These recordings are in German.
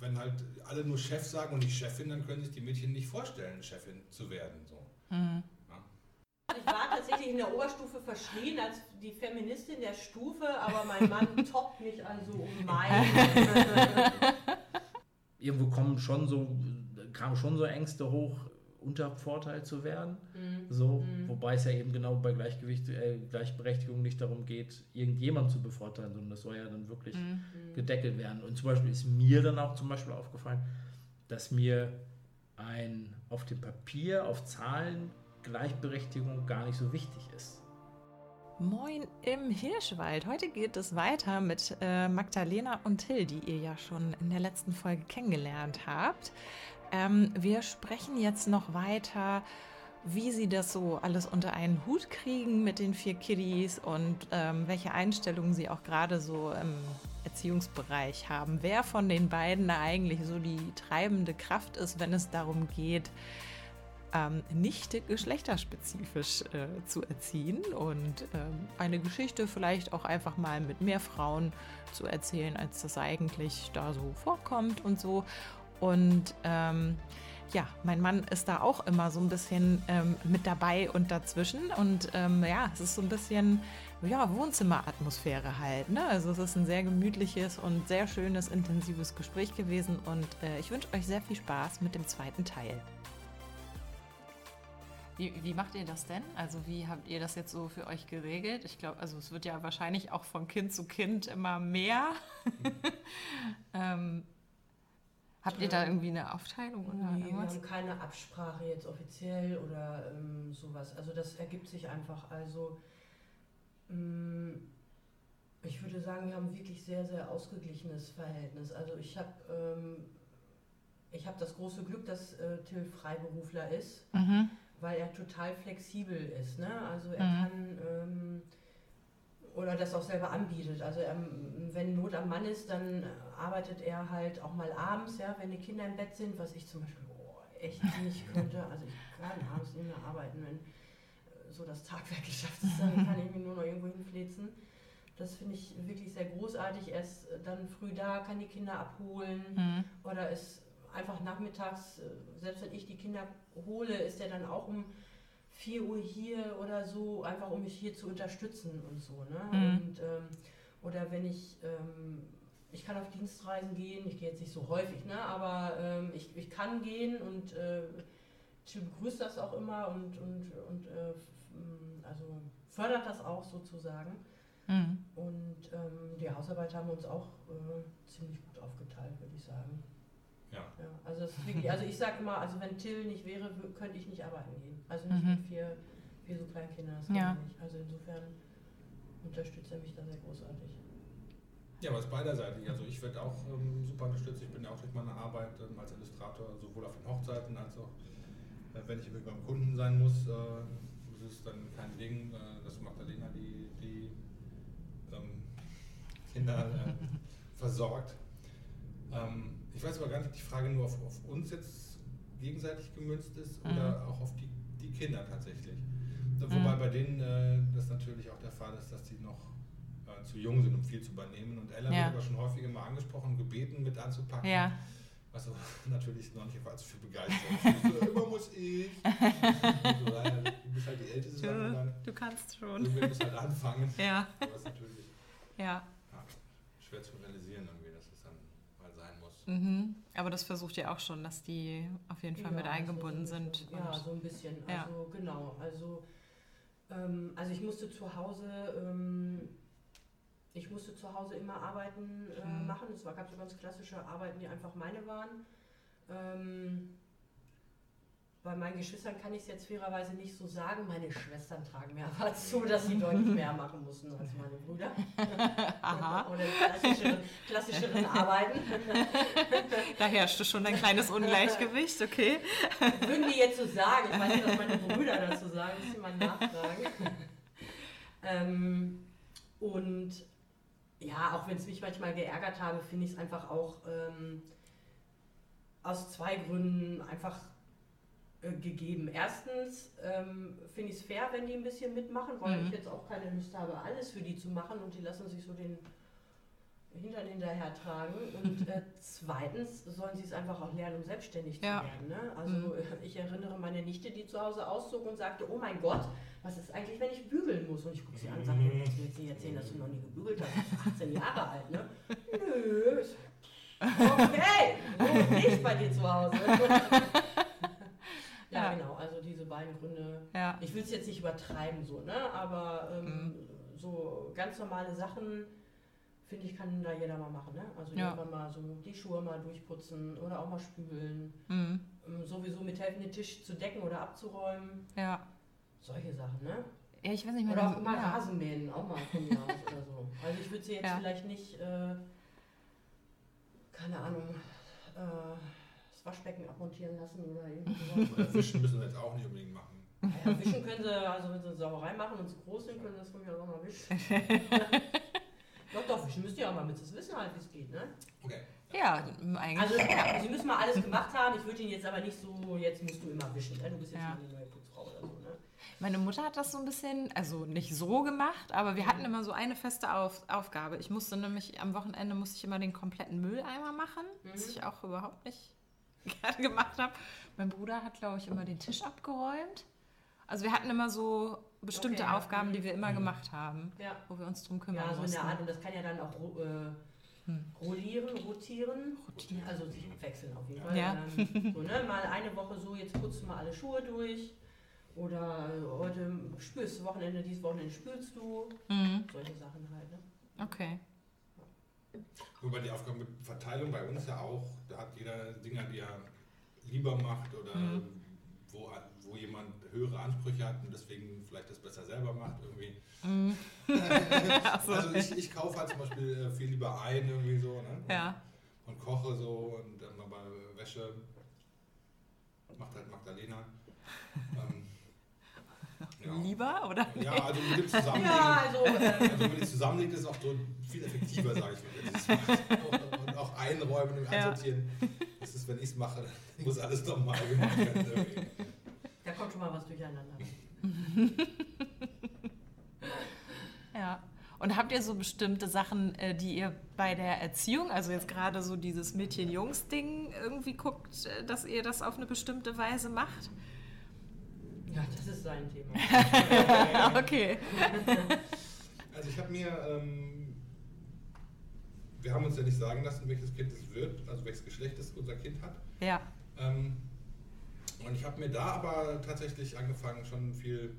wenn halt alle nur Chef sagen und die Chefin, dann können sich die Mädchen nicht vorstellen, Chefin zu werden. So. Mhm. Ich war tatsächlich in der Oberstufe verschrien als die Feministin der Stufe, aber mein Mann toppt mich also um mein. Irgendwo kommen schon so, kamen schon so Ängste hoch, untervorteilt zu werden. Mhm. So, mhm. wobei es ja eben genau bei Gleichgewicht, äh, Gleichberechtigung nicht darum geht, irgendjemand zu bevorteilen, sondern das soll ja dann wirklich mhm. gedeckelt werden. Und zum Beispiel ist mir dann auch zum Beispiel aufgefallen, dass mir ein auf dem Papier, auf Zahlen Gleichberechtigung gar nicht so wichtig ist. Moin im Hirschwald. Heute geht es weiter mit äh, Magdalena und Till, die ihr ja schon in der letzten Folge kennengelernt habt. Ähm, wir sprechen jetzt noch weiter, wie sie das so alles unter einen Hut kriegen mit den vier Kiddies und ähm, welche Einstellungen sie auch gerade so im Erziehungsbereich haben. Wer von den beiden da eigentlich so die treibende Kraft ist, wenn es darum geht, ähm, nicht geschlechterspezifisch äh, zu erziehen und ähm, eine Geschichte vielleicht auch einfach mal mit mehr Frauen zu erzählen, als das eigentlich da so vorkommt und so. Und ähm, ja, mein Mann ist da auch immer so ein bisschen ähm, mit dabei und dazwischen. Und ähm, ja, es ist so ein bisschen ja, Wohnzimmeratmosphäre halt. Ne? Also es ist ein sehr gemütliches und sehr schönes, intensives Gespräch gewesen. Und äh, ich wünsche euch sehr viel Spaß mit dem zweiten Teil. Wie, wie, macht ihr das denn? Also wie habt ihr das jetzt so für euch geregelt? Ich glaube, also es wird ja wahrscheinlich auch von Kind zu Kind immer mehr. ähm, Habt ihr da irgendwie eine Aufteilung oder nee, irgendwas? Wir haben keine Absprache jetzt offiziell oder ähm, sowas. Also das ergibt sich einfach. Also ähm, ich würde sagen, wir haben wirklich sehr, sehr ausgeglichenes Verhältnis. Also ich habe ähm, ich das große Glück, dass äh, Till Freiberufler ist, mhm. weil er total flexibel ist. Ne? Also er mhm. kann ähm, oder das auch selber anbietet. Also ähm, wenn Not am Mann ist, dann arbeitet er halt auch mal abends, ja, wenn die Kinder im Bett sind, was ich zum Beispiel oh, echt nicht könnte. Also ich kann abends nicht mehr arbeiten, wenn äh, so das Tagwerk geschafft ist, dann kann ich mich nur noch irgendwo hinflitzen. Das finde ich wirklich sehr großartig. Er ist dann früh da, kann die Kinder abholen mhm. oder ist einfach nachmittags, äh, selbst wenn ich die Kinder hole, ist er dann auch um 4 Uhr hier oder so, einfach um mich hier zu unterstützen und so. Ne? Mhm. Und, ähm, oder wenn ich, ähm, ich kann auf Dienstreisen gehen, ich gehe jetzt nicht so häufig, ne? aber ähm, ich, ich kann gehen und äh, begrüßt das auch immer und, und, und äh, also fördert das auch sozusagen. Mhm. Und ähm, die Hausarbeit haben wir uns auch äh, ziemlich gut aufgeteilt, würde ich sagen. Ja. ja also, wirklich, also ich sage immer, also wenn Till nicht wäre, könnte ich nicht arbeiten gehen. Also nicht mhm. mit vier, vier so kleinen Kindern, das ja. nicht. Also insofern unterstützt er mich da sehr großartig. Ja, aber es ist beiderseitig. Also ich werde auch ähm, super unterstützt. Ich bin ja auch durch meine Arbeit ähm, als Illustrator sowohl auf den Hochzeiten als auch, äh, wenn ich beim Kunden sein muss, äh, ist es dann kein Ding, äh, dass Magdalena die, die ähm, Kinder äh, versorgt. Ähm, ich weiß aber gar nicht, ob die Frage nur auf, auf uns jetzt gegenseitig gemünzt ist mhm. oder auch auf die, die Kinder tatsächlich. Wobei mhm. bei denen äh, das natürlich auch der Fall ist, dass die noch äh, zu jung sind, um viel zu übernehmen. Und Ella ja. wird aber schon häufig immer angesprochen, gebeten mit anzupacken. Ja. Was also natürlich noch nicht als für begeistert. immer muss ich. so, du bist halt die Älteste. Du, dann, du kannst schon. Du musst halt anfangen. Ja. Ja. Ja, schwer zu realisieren irgendwie, dass es dann mal sein muss. Mhm. Aber das versucht ihr auch schon, dass die auf jeden Fall ja, mit eingebunden so sind. Ja, so ein bisschen. Ja. Also genau. Also, ähm, also ich musste zu Hause, ähm, ich musste zu Hause immer Arbeiten äh, mhm. machen. Es gab so ganz klassische Arbeiten, die einfach meine waren. Ähm, bei meinen Geschwistern kann ich es jetzt fairerweise nicht so sagen. Meine Schwestern tragen mir aber zu, dass sie deutlich mehr machen mussten als meine Brüder. Oder klassischeren, klassischeren Arbeiten. da herrschte schon ein kleines Ungleichgewicht, okay. Würden die jetzt so sagen, ich weiß nicht, was meine Brüder dazu sagen, muss ich mal nachfragen. ähm, und ja, auch wenn es mich manchmal geärgert habe, finde ich es einfach auch ähm, aus zwei Gründen einfach äh, gegeben. Erstens ähm, finde ich es fair, wenn die ein bisschen mitmachen, weil mhm. ich jetzt auch keine Lust habe, alles für die zu machen und die lassen sich so den Hintern hinterher tragen und äh, zweitens sollen sie es einfach auch lernen, um selbstständig Ja. zu werden. Ne? Also Mhm. äh, ich erinnere meine Nichte, die zu Hause auszog und sagte, oh mein Gott, was ist eigentlich, wenn ich bügeln muss? Und ich gucke sie an und sage, Mhm. willst du jetzt nicht erzählen, dass du noch nie gebügelt hast? Du bist 18 Jahre alt, ne? Nö. Okay, so nicht bei dir zu Hause. ja, Ja. genau, also diese beiden Gründe. Ja. Ich will es jetzt nicht übertreiben, so, ne? aber ähm, Mhm. so ganz normale Sachen, finde ich, kann da jeder mal machen. Ne? Also Ja. irgendwann mal so die Schuhe mal durchputzen oder auch mal spülen. Mhm. Ähm, sowieso mithelfen, den Tisch zu decken oder abzuräumen. Ja. Solche Sachen, ne? Ja, ich weiß nicht, Oder meine, auch mal ja. Rasenmähen, auch mal von mir aus oder so. Also ich würde sie jetzt vielleicht nicht, äh, keine Ahnung, äh, das Waschbecken abmontieren lassen oder irgendwie. Oder Wischen müssen wir jetzt auch nicht unbedingt machen. Ja, wischen können sie, also wenn sie eine Sauerei machen und zu groß sind, können sie das von mir auch mal wischen. doch, doch, wischen müsst ihr auch mal, sie es wissen halt, wie es geht, ne? Okay. Ja, eigentlich. Also, ja, sie müssen mal alles gemacht haben. Ich würde ihnen jetzt aber nicht so, jetzt musst du immer wischen. Ne? Du bist jetzt Ja. mal die neue Putzfrau oder so, ne? Meine Mutter hat das so ein bisschen, also nicht so gemacht, aber wir hatten immer so eine feste Auf, Aufgabe. Ich musste nämlich am Wochenende musste ich immer den kompletten Mülleimer machen, was Mhm. ich auch überhaupt nicht gerne gemacht habe. Mein Bruder hat, glaube ich, immer den Tisch abgeräumt. Also wir hatten immer so bestimmte Okay, ja. Aufgaben, die wir immer Mhm. gemacht haben, Ja. wo wir uns drum kümmern Ja, so in mussten. der Art. Und das kann ja dann auch äh, Hm. rollieren, rotieren. Rotieren. Also sich wechseln auf jeden Fall. Ja. Ähm, so, ne? Mal eine Woche so, jetzt putzt du mal alle Schuhe durch. Oder äh, heute spülst du Wochenende, dieses Wochenende spülst du. Mhm. Solche Sachen halt, ne? Okay. Wobei die Aufgabenverteilung bei uns ja auch, da hat jeder Dinge, die er lieber macht oder Mhm. wo, wo jemand höhere Ansprüche hat und deswegen vielleicht das besser selber macht irgendwie. Mhm. so. Also ich, ich kaufe halt zum Beispiel äh, viel lieber ein irgendwie so, ne? Ja. Und koche so und ähm, aber Wäsche macht halt Magdalena. Ja. Lieber, oder? ja, also mit dem Zusammenlegen. Ja, also. Äh, Also wenn die zusammenlegt, ist es auch so viel effektiver, sage ich mal. Und auch einräumen und Ja. einsortieren. Das ist, wenn ich es mache, muss alles nochmal gemacht werden. irgendwie. da kommt schon mal was durcheinander. Ja. Und habt ihr so bestimmte Sachen, äh, die ihr bei der Erziehung, also jetzt gerade so dieses Mädchen-Jungs-Ding, irgendwie guckt, äh, dass ihr das auf eine bestimmte Weise macht? Ja, das ist sein Thema. okay. Also ich habe mir, ähm, wir haben uns ja nicht sagen lassen, welches Kind es wird, also welches Geschlecht es unser Kind hat. Ja. Ähm, und ich habe mir da aber tatsächlich angefangen, schon viel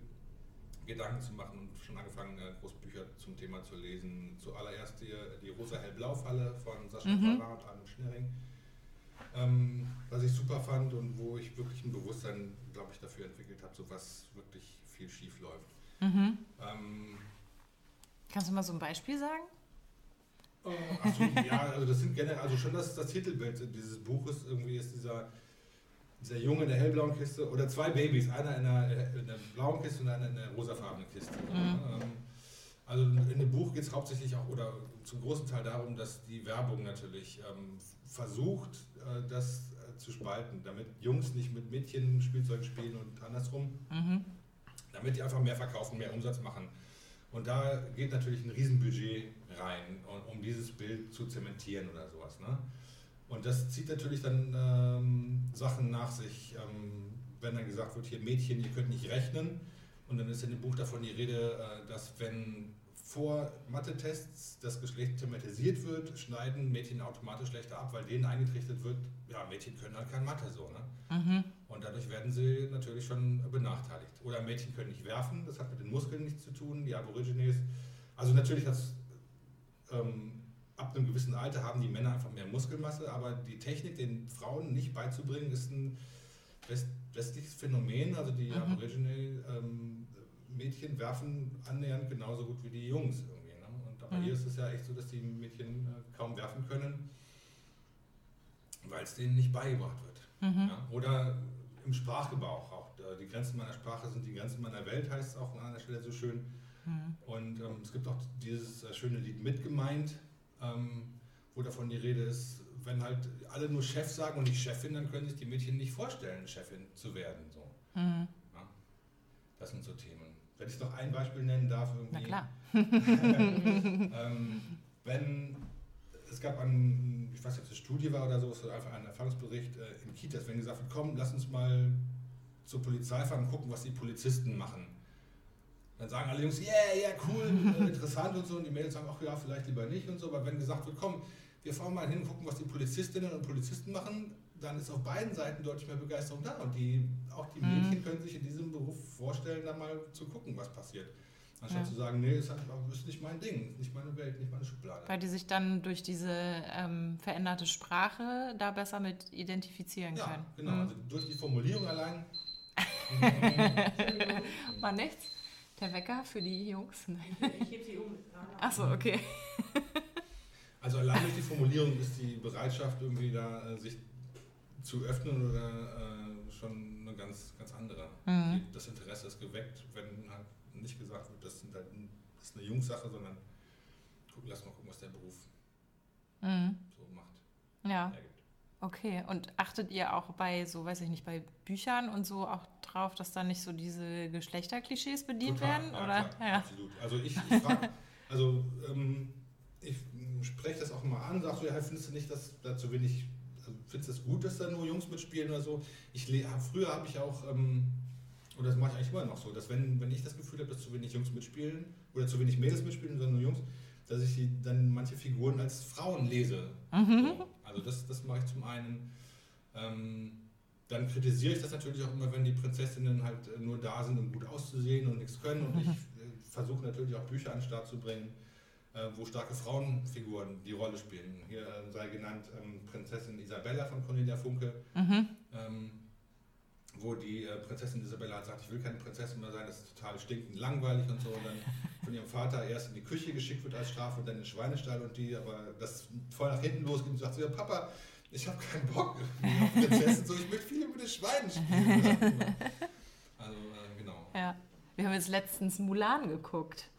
Gedanken zu machen und schon angefangen, äh, Großbücher zum Thema zu lesen. Zuallererst die, die Rosa-Hell-Blau-Falle von Sascha Mhm. Farah und Armin Schnerring. Ähm, was ich super fand und wo ich wirklich ein Bewusstsein, glaube ich, dafür entwickelt habe, so was wirklich viel schief läuft. Mhm. Ähm, Kannst du mal so ein Beispiel sagen? Äh, Ach so, ja, also das sind generell, also schon das, das Titelbild dieses Buches irgendwie ist dieser, dieser Junge in der hellblauen Kiste oder zwei Babys, einer in der, in der blauen Kiste und einer in der rosafarbenen Kiste. Mhm. Ähm, Also in dem Buch geht es hauptsächlich auch oder zum großen Teil darum, dass die Werbung natürlich ähm, versucht, äh, das äh, zu spalten, damit Jungs nicht mit Mädchen Spielzeug spielen und andersrum Mhm. damit die einfach mehr verkaufen, mehr Umsatz machen. Und da geht natürlich ein Riesenbudget rein, um, dieses Bild zu zementieren oder sowas. Ne? Und das zieht natürlich dann ähm, Sachen nach sich, ähm, wenn dann gesagt wird, hier Mädchen, ihr könnt nicht rechnen. Und dann ist in dem Buch davon die Rede, äh, dass wenn vor Mathe-Tests das Geschlecht thematisiert wird, schneiden Mädchen automatisch schlechter ab, weil denen eingetrichtert wird, ja, Mädchen können halt kein Mathe so. Ne? Mhm. Und dadurch werden sie natürlich schon benachteiligt. Oder Mädchen können nicht werfen, das hat mit den Muskeln nichts zu tun, die Aborigines. Also natürlich hat ähm, ab einem gewissen Alter haben die Männer einfach mehr Muskelmasse, aber die Technik den Frauen nicht beizubringen, ist ein west westliches Phänomen. Also die Mhm. Aborigine ähm, Mädchen werfen annähernd genauso gut wie die Jungs irgendwie. Ne? Und bei Mhm. ihr ist es ja echt so, dass die Mädchen äh, kaum werfen können, weil es denen nicht beigebracht wird. Mhm. Ja, oder im Sprachgebrauch auch. Die Grenzen meiner Sprache sind die Grenzen meiner Welt, heißt es auch an einer Stelle so schön. Mhm. Und ähm, es gibt auch dieses äh, schöne Lied Mitgemeint, ähm, wo davon die Rede ist, wenn halt alle nur Chef sagen und nicht Chefin, dann können sich die Mädchen nicht vorstellen, Chefin zu werden. So. Mhm. Ja. Das sind so Themen. Wenn ich noch ein Beispiel nennen darf, irgendwie. Na klar. ähm, wenn es gab einen, ich weiß nicht, ob es eine Studie war oder so, es war einfach ein Erfahrungsbericht äh, in Kitas, wenn gesagt wird, komm, lass uns mal zur Polizei fahren und gucken, was die Polizisten machen. Dann sagen alle Jungs, yeah, yeah, cool, äh, interessant und so. Und die Mädels sagen, ach ja, vielleicht lieber nicht und so. Aber wenn gesagt wird, komm, wir fahren mal hin und gucken, was die Polizistinnen und Polizisten machen, dann ist auf beiden Seiten deutlich mehr Begeisterung da. Und die, auch die mhm. Mädchen können sich in diesem Beruf vorstellen, da mal zu gucken, was passiert. Anstatt ja. zu sagen, nee, das ist nicht mein Ding, nicht meine Welt, nicht meine Schublade. Weil die sich dann durch diese ähm, veränderte Sprache da besser mit identifizieren ja, können. Genau, mhm. also durch die Formulierung allein. War nichts? Der Wecker für die Jungs? Nein. Ich hebe sie um. Achso, okay. Also allein durch die Formulierung ist die Bereitschaft irgendwie da, äh, sich zu öffnen oder äh, schon eine ganz, ganz andere. Mhm. Das Interesse ist geweckt, wenn halt nicht gesagt wird, das, halt, das ist eine Jungssache, sondern gucken, lass mal gucken, was der Beruf mhm. so macht. Ja. Ergibt. Okay, und achtet ihr auch bei, so weiß ich nicht, bei Büchern und so auch drauf, dass da nicht so diese Geschlechterklischees bedient Total, werden? Ja, oder? Klar, ja. Absolut. Also ich, ich frage, also ähm, ich spreche das auch mal an, sag so, ja, findest du nicht, dass da zu wenig, du es gut, dass da nur Jungs mitspielen oder so? Ich früher habe ich auch ähm, und das mache ich eigentlich immer noch so, dass wenn, wenn ich das Gefühl habe, dass zu wenig Jungs mitspielen oder zu wenig Mädels mitspielen, sondern nur Jungs, dass ich dann manche Figuren als Frauen lese. Mhm. So. Also das, das mache ich zum einen. Ähm, dann kritisiere ich das natürlich auch immer, wenn die Prinzessinnen halt nur da sind, um gut auszusehen und nichts können. Und ich äh, versuche natürlich auch Bücher an den Start zu bringen, äh, wo starke Frauenfiguren die Rolle spielen. Hier äh, sei genannt ähm, Prinzessin Isabella von Cornelia Funke. Mhm. Ähm, wo die äh, Prinzessin Isabella hat sagt, ich will keine Prinzessin mehr sein, das ist total stinkend langweilig und so. Und dann von ihrem Vater erst in die Küche geschickt wird als Strafe und dann in den Schweinestall und die, aber das voll nach hinten losgeht und sagt so, ja Papa, ich habe keinen Bock auf Prinzessin, so ich möchte viel mit den Schweinen spielen. also äh, genau. Ja, wir haben jetzt letztens Mulan geguckt.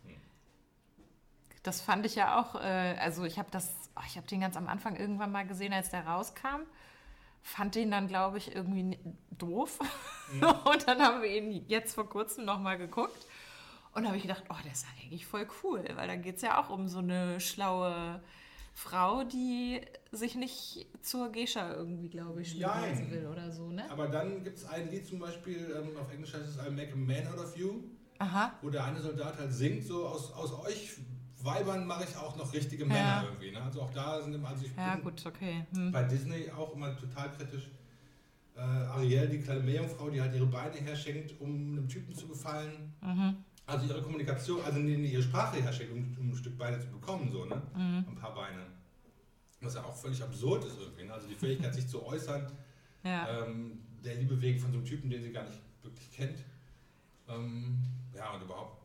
Das fand ich ja auch, äh, also ich habe das, oh, ich habe den ganz am Anfang irgendwann mal gesehen, als der rauskam fand ihn dann, glaube ich, irgendwie doof. Mhm. Und dann haben wir ihn jetzt vor kurzem nochmal geguckt. Und habe ich gedacht, oh, der ist eigentlich voll cool, weil da geht es ja auch um so eine schlaue Frau, die sich nicht zur Geisha irgendwie, glaube ich, spielen will oder so, ne? Aber dann gibt es ein Lied zum Beispiel, ähm, auf Englisch heißt es I make a man out of you, Aha. wo der eine Soldat halt singt, so aus, aus euch Weibern mache ich auch noch richtige Männer ja. irgendwie. Ne? Also auch da sind immer, also ich ja, gut, okay. Hm. bei Disney auch immer total kritisch. Äh, Ariel, die kleine Meerjungfrau, die halt ihre Beine herschenkt, um einem Typen zu gefallen. Mhm. Also ihre Kommunikation, also ihre Sprache herschenkt, um, um, ein Stück Beine zu bekommen, so, ne? Mhm. Ein paar Beine. Was ja auch völlig absurd ist irgendwie. Ne? Also die Fähigkeit, sich zu äußern, ja. ähm, der Liebe wegen von so einem Typen, den sie gar nicht wirklich kennt. Ähm, ja, und überhaupt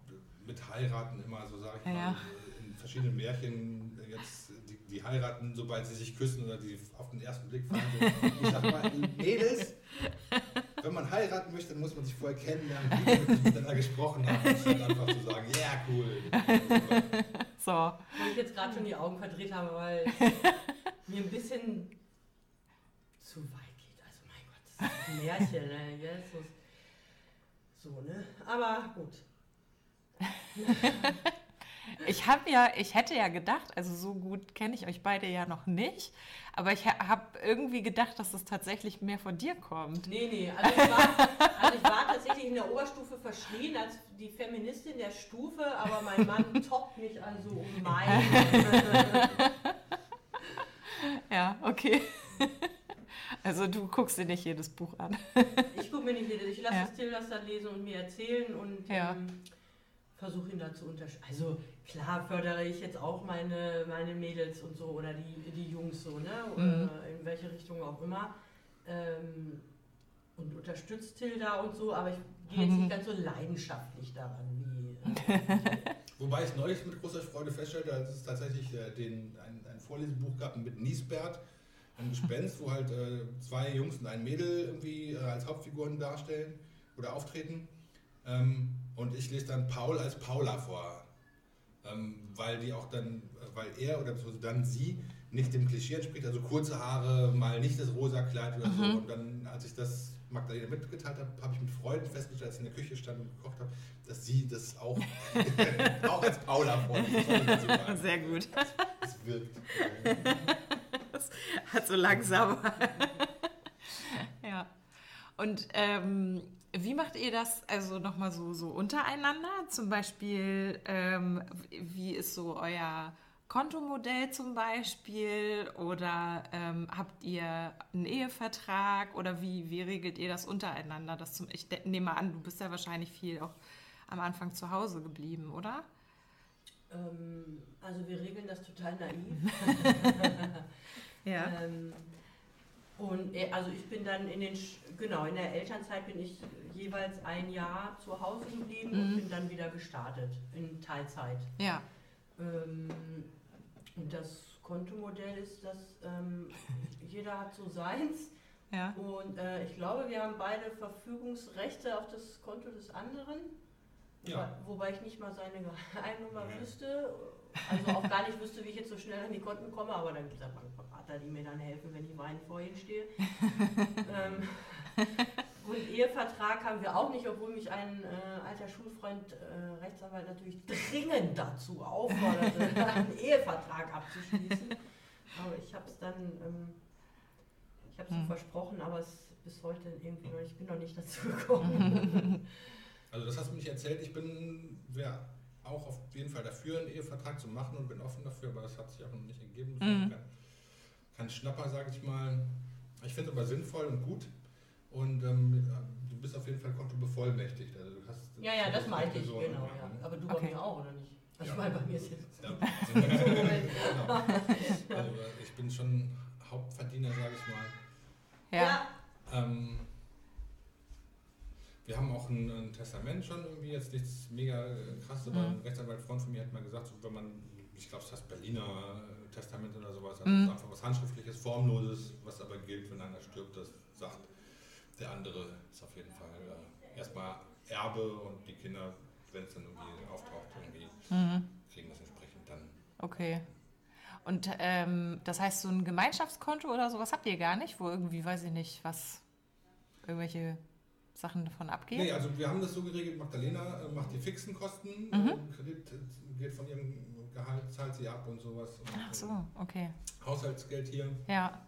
mit heiraten immer, so sage ich ja. mal verschiedenen Märchen jetzt, die, die, heiraten, sobald sie sich küssen oder die auf den ersten Blick fallen. So. Ich sag mal, Mädels, wenn man heiraten möchte, dann muss man sich vorher kennenlernen, wie miteinander gesprochen haben, anstatt einfach zu sagen, ja, yeah, cool. So. Weil ich jetzt gerade schon die Augen verdreht habe, weil mir ein bisschen zu weit geht. Also mein Gott, das ist ein Märchen, ne? Yes, so, ne? Aber gut. Ich habe ja, ich hätte ja gedacht, also so gut kenne ich euch beide ja noch nicht, aber ich habe irgendwie gedacht, dass es tatsächlich mehr von dir kommt. Nee, nee, also ich, war, also ich war tatsächlich in der Oberstufe verschrien als die Feministin der Stufe, aber mein Mann toppt mich also um mein. ja, okay. Also du guckst dir nicht jedes Buch an. Ich gucke mir nicht jedes, ich lasse ja. das Tildas dann lesen und mir erzählen und ja. ähm, versuche ihn da zu unterstützen. Also klar fördere ich jetzt auch meine, meine Mädels und so oder die, die Jungs so, ne? Mhm. in welche Richtung auch immer. Ähm, und unterstützt Tilda und so, aber ich gehe jetzt nicht ganz so leidenschaftlich daran wie. Äh, Wobei ich neulich mit großer Freude feststellte, dass es tatsächlich äh, den, ein, ein Vorlesebuch gab mit Niesbert, ein Gespenst, wo halt äh, zwei Jungs und ein Mädel irgendwie äh, als Hauptfiguren darstellen oder auftreten. Ähm, und ich lese dann Paul als Paula vor. Ähm, weil die auch dann, weil er oder dann sie nicht dem Klischee entspricht, also kurze Haare, mal nicht das rosa Kleid oder mhm. so. Und dann, als ich das Magdalena mitgeteilt habe, habe ich mit Freunden festgestellt, als ich in der Küche stand und gekocht habe, dass sie das auch, auch als Paula vorliest. Sehr gut. Das wirkt. das hat so langsam. ja. Und ähm, wie macht ihr das also nochmal so, so untereinander? Zum Beispiel, ähm, wie ist so euer Kontomodell zum Beispiel? Oder ähm, habt ihr einen Ehevertrag? Oder wie, wie regelt ihr das untereinander? Das zum, ich nehme an, du bist ja wahrscheinlich viel auch am Anfang zu Hause geblieben, oder? Ähm, also wir regeln das total naiv. ja. Und äh, also ich bin dann in den, genau, in der Elternzeit bin ich jeweils ein Jahr zu Hause geblieben mhm. und bin dann wieder gestartet in Teilzeit. Ja. Ähm, und das Kontomodell ist, dass ähm, jeder hat so seins. Ja. Und äh, ich glaube, wir haben beide Verfügungsrechte auf das Konto des anderen. Ja. Wobei ich nicht mal seine Geheimnummer ja. wüsste. Also auch gar nicht wüsste, wie ich jetzt so schnell an die Konten komme, aber dann gibt es Bankberater, die mir dann helfen, wenn ich weinend vor ihnen stehe. ähm, und Ehevertrag haben wir auch nicht, obwohl mich ein äh, alter Schulfreund, äh, Rechtsanwalt, natürlich dringend dazu aufforderte, einen Ehevertrag abzuschließen. Aber ich habe es dann, ähm, ich habe es hm. versprochen, aber es bis heute irgendwie noch, ich bin noch nicht dazu gekommen. Also das hast du mir nicht erzählt. Ich bin wäre auch auf jeden Fall dafür, einen Ehevertrag zu machen und bin offen dafür, aber das hat sich auch noch nicht ergeben. Mhm. Kein, Schnapper, sage ich mal. Ich finde es aber sinnvoll und gut. Und ähm, du bist auf jeden Fall kontobevollmächtigt. Also du hast ja, ja, das meinte ich, genau. Ja. Aber du okay. bei mir auch, oder nicht? Also ja. ich meine, bei mir ist jetzt... Ja, genau. also ich bin schon Hauptverdiener, sage ich mal. Ja. Ähm, wir haben auch ein, ein, Testament schon irgendwie, jetzt nichts mega äh, krasses, aber mhm. ein Rechtsanwalt-Freund von mir hat mal gesagt, so, wenn man, ich glaube, es heißt Berliner äh, Testament oder sowas, also mhm. einfach was Handschriftliches, Formloses, was aber gilt, wenn einer stirbt, das sagt der andere, ist auf jeden Fall äh, erstmal Erbe und die Kinder, wenn es dann irgendwie auftaucht, irgendwie mhm. kriegen das entsprechend dann. Okay. Und ähm, das heißt, so ein Gemeinschaftskonto oder sowas habt ihr gar nicht, wo irgendwie, weiß ich nicht, was, irgendwelche Sachen davon abgeht? Nee, also wir haben das so geregelt, Magdalena äh, macht die fixen Kosten, mhm. Äh, Kredit geht von ihrem Gehalt, zahlt sie ab und sowas. Und, Ach so, okay. Haushaltsgeld hier. Ja.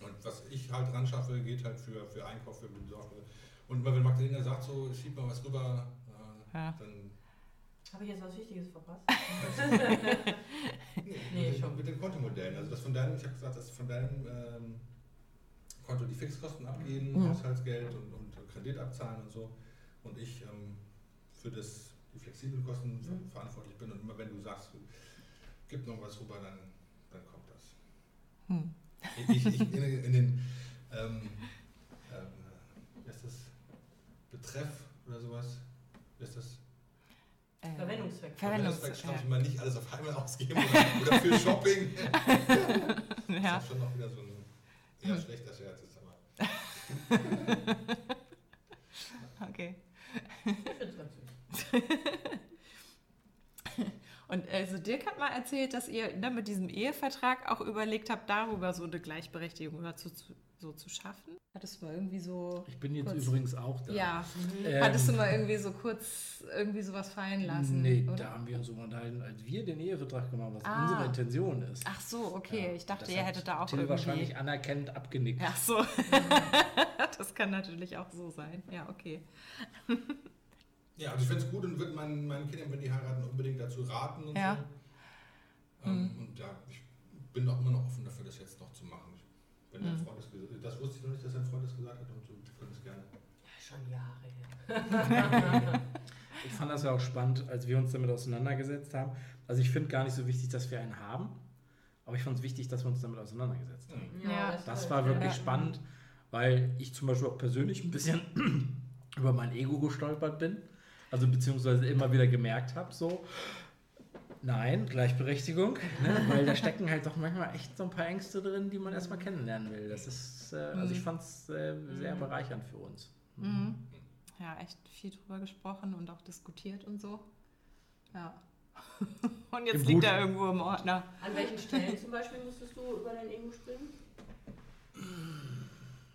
Und was ich halt ran schaffe, geht halt für, für Einkauf, für Besorgung. Und wenn Magdalena sagt, so schieb mal was rüber, äh, ja. dann. Habe ich jetzt was Wichtiges verpasst? nee, nee mit, schon. mit den Kontomodellen. Also das von deinem, ich habe gesagt, dass von deinem ähm, Konto die Fixkosten abgehen, mhm. Haushaltsgeld und, und Kredit abzahlen und so. Und ich ähm, für das, die flexiblen Kosten mhm. verantwortlich bin. Und immer wenn du sagst, gib noch was rüber, dann, dann kommt das. Mhm. Ich, ich, in, in, den ähm, ähm, ist das? Betreff oder sowas? Ist das? Äh, Verwendungszweck. Verwendungszweck schreibe ich mal nicht alles auf einmal ausgeben oder, oder für Shopping. ja. Das ist schon noch wieder so ein eher hm. schlechter Scherz ist, aber. Okay. Ich finde es ganz süß. Und also Dirk hat mal erzählt, dass ihr ne, mit diesem Ehevertrag auch überlegt habt, darüber so eine Gleichberechtigung dazu zu, so zu schaffen. Hattest du mal irgendwie so. Ich bin jetzt kurz, übrigens auch da. Ja. Mhm. Ähm, Hattest du mal irgendwie so kurz irgendwie sowas fallen lassen? Nee, oder? da haben wir uns so unterhalten, als wir den Ehevertrag gemacht haben, was ah. unsere Intention ist. Ach so, okay. Ja, ich dachte, ihr hättet da auch Till irgendwie... wahrscheinlich anerkennend abgenickt. Ach so. das kann natürlich auch so sein. Ja, okay. ja, also ich finde es gut und würde meinen, meinen Kindern, wenn die heiraten, unbedingt dazu raten und ja. so. Ähm, mhm. Und ja, ich bin auch immer noch offen dafür, das jetzt noch zu machen. Wenn mhm. dein Freund das, das wusste ich noch nicht, dass dein Freund das gesagt hat und du könntest gerne. Ja, schon Jahre her. ich fand das ja auch spannend, als wir uns damit auseinandergesetzt haben. Also ich finde gar nicht so wichtig, dass wir einen haben, aber ich fand es wichtig, dass wir uns damit auseinandergesetzt haben. Ja, das, das war wirklich spannend, weil ich zum Beispiel auch persönlich ein bisschen über mein Ego gestolpert bin. Also beziehungsweise immer wieder gemerkt habe, so, Nein, Gleichberechtigung, ne? weil da stecken halt doch manchmal echt so ein paar Ängste drin, die man erstmal kennenlernen will. Das ist, äh, also ich mhm. fand es äh, sehr mhm. bereichernd für uns. Mhm. Ja, echt viel drüber gesprochen und auch diskutiert und so. Ja. Und jetzt Im liegt er irgendwo im Ordner. An welchen Stellen zum Beispiel musstest du über dein Ego springen?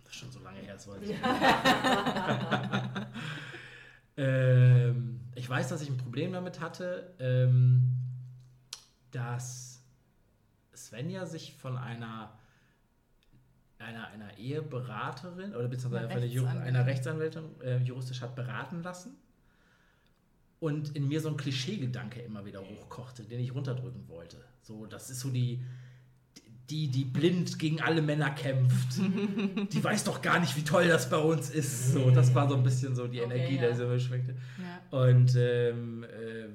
Das ist schon so lange her, das weiß ich ähm, ich weiß, dass ich ein Problem damit hatte. Ähm, dass Svenja sich von einer einer, einer Eheberaterin oder beziehungsweise einer, Rechtsanwältin. einer Rechtsanwältin äh, juristisch hat beraten lassen und in mir so ein Klischeegedanke immer wieder hochkochte, den ich runterdrücken wollte. So, das ist so die, die, die blind gegen alle Männer kämpft. die weiß doch gar nicht, wie toll das bei uns ist. So, das war so ein bisschen so die okay, Energie, ja. der so schwenkte. Ja. Und ähm, äh,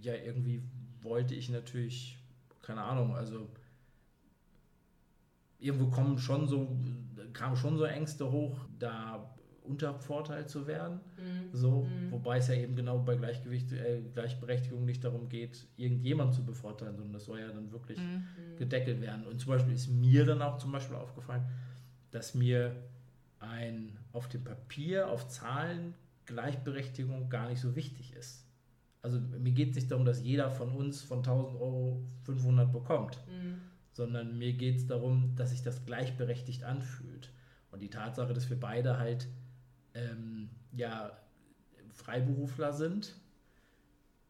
ja, irgendwie wollte ich natürlich, keine Ahnung, also irgendwo kommen schon so, kamen schon so Ängste hoch, da untervorteilt zu werden. Mhm. So, mhm. wobei es ja eben genau bei Gleichgewicht, äh, Gleichberechtigung nicht darum geht, irgendjemand zu bevorteilen, sondern das soll ja dann wirklich mhm. mhm. gedeckelt werden. Und zum Beispiel ist mir dann auch zum Beispiel aufgefallen, dass mir ein auf dem Papier, auf Zahlen Gleichberechtigung gar nicht so wichtig ist. Also mir geht es nicht darum, dass jeder von uns von 1000 Euro 500 bekommt, mhm. sondern mir geht es darum, dass sich das gleichberechtigt anfühlt. Und die Tatsache, dass wir beide halt ähm, ja, Freiberufler sind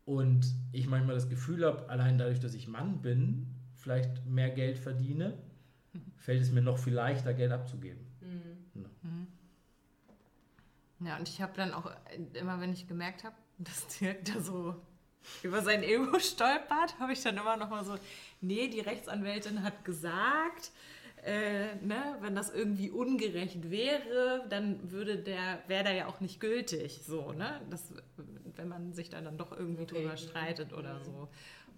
und ich manchmal das Gefühl habe, allein dadurch, dass ich Mann bin, vielleicht mehr Geld verdiene, fällt es mir noch viel leichter, Geld abzugeben. Mhm. Ja. Mhm. ja, und ich habe dann auch immer, wenn ich gemerkt habe, dass Dirk da so über sein Ego stolpert, habe ich dann immer noch mal so, nee, die Rechtsanwältin hat gesagt, äh, ne, wenn das irgendwie ungerecht wäre, dann würde der, wäre der ja auch nicht gültig, so, ne? Das, wenn man sich dann, dann doch irgendwie okay. drüber streitet oder so.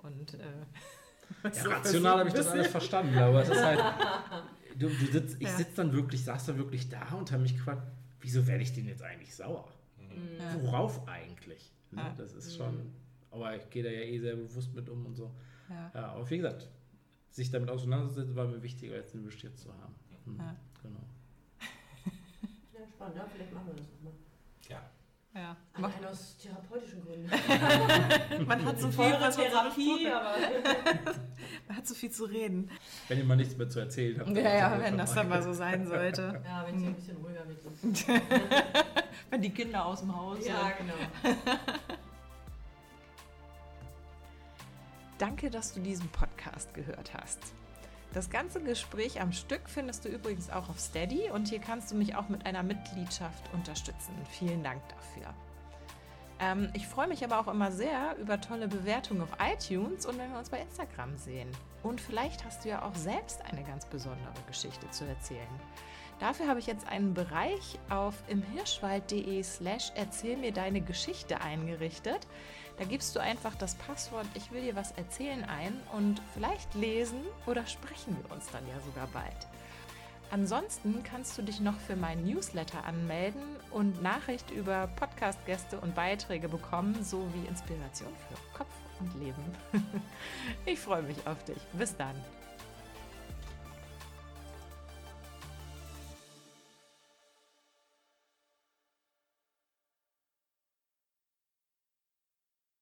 Und äh, ja, so rational habe ich das alles verstanden, aber es ist halt, du, du sitzt, ich ja. sitze dann wirklich, saß dann wirklich da und habe mich gefragt, wieso werde ich denn jetzt eigentlich sauer? Mhm. Worauf eigentlich? Ne? Das ist schon, aber ich gehe da ja eh sehr bewusst mit um und so. Ja. ja aber wie gesagt, sich damit auseinanderzusetzen, war mir wichtiger, als investiert zu haben. Mhm. Ja. Genau. Ja, spannend, ja, vielleicht machen wir das nochmal. Ja. Ja. Allein aus therapeutischen Gründen. man hat so viel Therapie, aber man hat so viel zu reden. Wenn ihr mal nichts mehr zu erzählen habt. Ja, ja, wenn das dann mal so sein sollte. Ja, wenn sie ein bisschen ruhiger mit sind. Wenn die Kinder aus dem Haus sind. Ja, genau. Danke, dass du diesen Podcast gehört hast. Das ganze Gespräch am Stück findest du übrigens auch auf Steady und hier kannst du mich auch mit einer Mitgliedschaft unterstützen. Vielen Dank dafür. Ähm, ich freue mich aber auch immer sehr über tolle Bewertungen auf iTunes und wenn wir uns bei Instagram sehen. Und vielleicht hast du ja auch selbst eine ganz besondere Geschichte zu erzählen. Dafür habe ich jetzt einen Bereich auf imhirschwald.de slash erzähl mir deine Geschichte eingerichtet. Da gibst du einfach das Passwort Ich will dir was erzählen ein und vielleicht lesen oder sprechen wir uns dann ja sogar bald. Ansonsten kannst du dich noch für meinen Newsletter anmelden und Nachricht über Podcast-Gäste und Beiträge bekommen, sowie Inspiration für Kopf und Leben. ich freue mich auf dich. Bis dann.